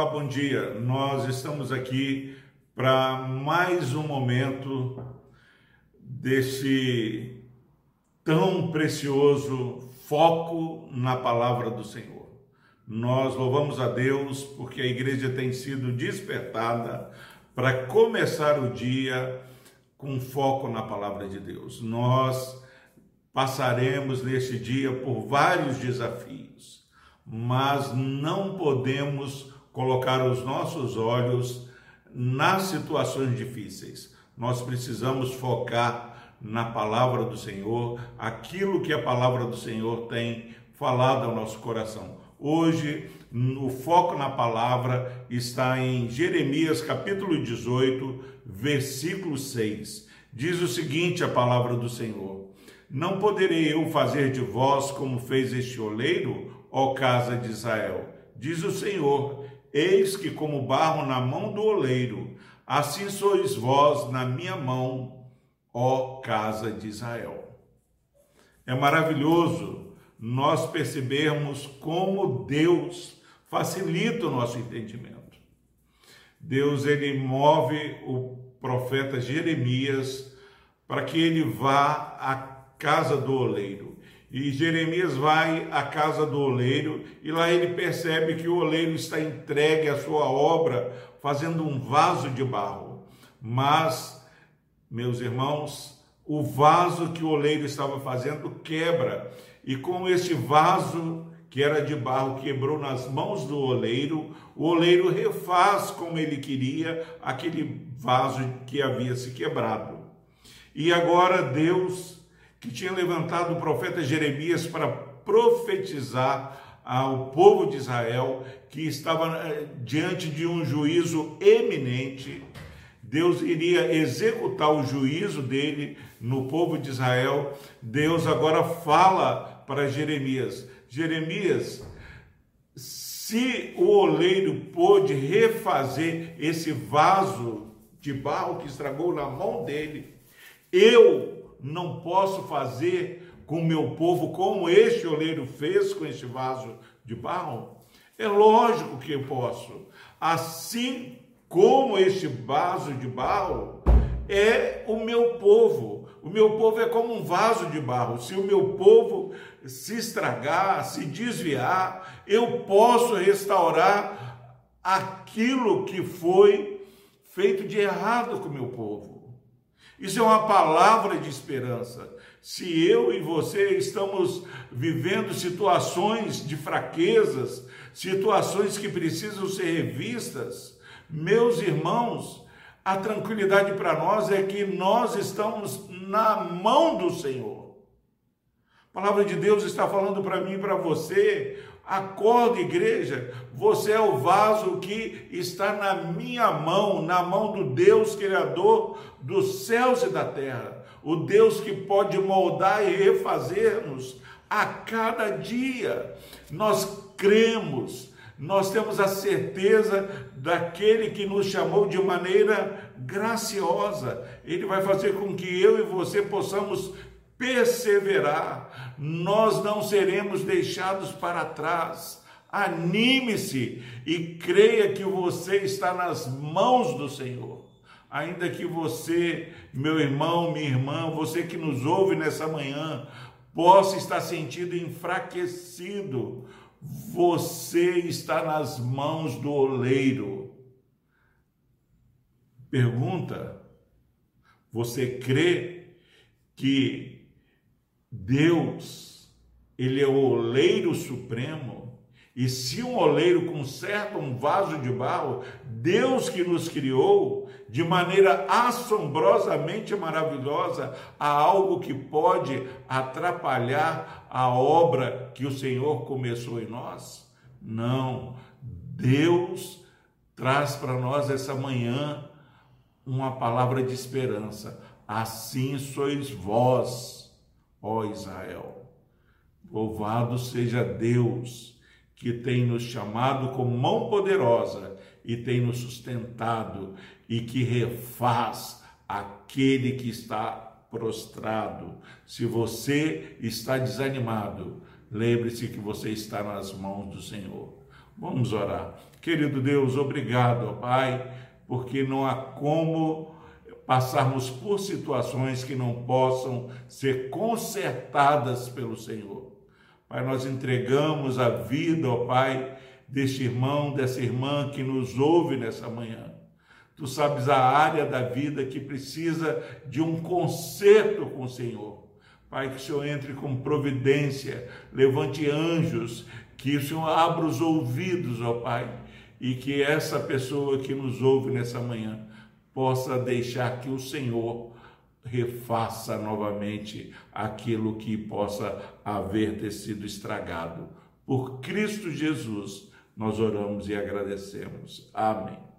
Olá, bom dia. Nós estamos aqui para mais um momento desse tão precioso foco na palavra do Senhor. Nós louvamos a Deus porque a igreja tem sido despertada para começar o dia com foco na palavra de Deus. Nós passaremos neste dia por vários desafios, mas não podemos colocar os nossos olhos nas situações difíceis. Nós precisamos focar na palavra do Senhor, aquilo que a palavra do Senhor tem falado ao nosso coração. Hoje, o foco na palavra está em Jeremias capítulo 18, versículo 6. Diz o seguinte: a palavra do Senhor: Não poderei eu fazer de vós como fez este oleiro, ó casa de Israel? Diz o Senhor: Eis que, como barro na mão do oleiro, assim sois vós na minha mão, ó casa de Israel. É maravilhoso nós percebermos como Deus facilita o nosso entendimento. Deus ele move o profeta Jeremias para que ele vá à casa do oleiro. E Jeremias vai à casa do oleiro e lá ele percebe que o oleiro está entregue à sua obra, fazendo um vaso de barro. Mas, meus irmãos, o vaso que o oleiro estava fazendo quebra. E com este vaso que era de barro quebrou nas mãos do oleiro, o oleiro refaz como ele queria aquele vaso que havia se quebrado. E agora Deus que tinha levantado o profeta Jeremias para profetizar ao povo de Israel que estava eh, diante de um juízo eminente. Deus iria executar o juízo dele no povo de Israel. Deus agora fala para Jeremias: Jeremias, se o oleiro pôde refazer esse vaso de barro que estragou na mão dele, eu não posso fazer com meu povo como este oleiro fez com este vaso de barro? É lógico que eu posso. Assim como este vaso de barro é o meu povo. O meu povo é como um vaso de barro. Se o meu povo se estragar, se desviar, eu posso restaurar aquilo que foi feito de errado com o meu povo. Isso é uma palavra de esperança. Se eu e você estamos vivendo situações de fraquezas, situações que precisam ser revistas, meus irmãos, a tranquilidade para nós é que nós estamos na mão do Senhor. A palavra de Deus está falando para mim e para você Acorde, igreja, você é o vaso que está na minha mão, na mão do Deus Criador dos céus e da terra, o Deus que pode moldar e refazer-nos a cada dia. Nós cremos, nós temos a certeza daquele que nos chamou de maneira graciosa. Ele vai fazer com que eu e você possamos perseverar, nós não seremos deixados para trás. Anime-se e creia que você está nas mãos do Senhor. Ainda que você, meu irmão, minha irmã, você que nos ouve nessa manhã, possa estar sentido enfraquecido, você está nas mãos do oleiro. Pergunta: você crê que Deus, ele é o oleiro supremo, e se um oleiro conserta um vaso de barro, Deus que nos criou de maneira assombrosamente maravilhosa, há algo que pode atrapalhar a obra que o Senhor começou em nós? Não. Deus traz para nós essa manhã uma palavra de esperança. Assim sois vós ó Israel. Louvado seja Deus, que tem nos chamado com mão poderosa e tem nos sustentado e que refaz aquele que está prostrado. Se você está desanimado, lembre-se que você está nas mãos do Senhor. Vamos orar. Querido Deus, obrigado, Pai, porque não há como passarmos por situações que não possam ser consertadas pelo Senhor. Pai, nós entregamos a vida, ó Pai, deste irmão, dessa irmã que nos ouve nessa manhã. Tu sabes a área da vida que precisa de um conserto com o Senhor. Pai, que o Senhor entre com providência, levante anjos, que o Senhor abra os ouvidos, ó Pai, e que essa pessoa que nos ouve nessa manhã possa deixar que o Senhor refaça novamente aquilo que possa haver ter sido estragado. Por Cristo Jesus, nós oramos e agradecemos. Amém.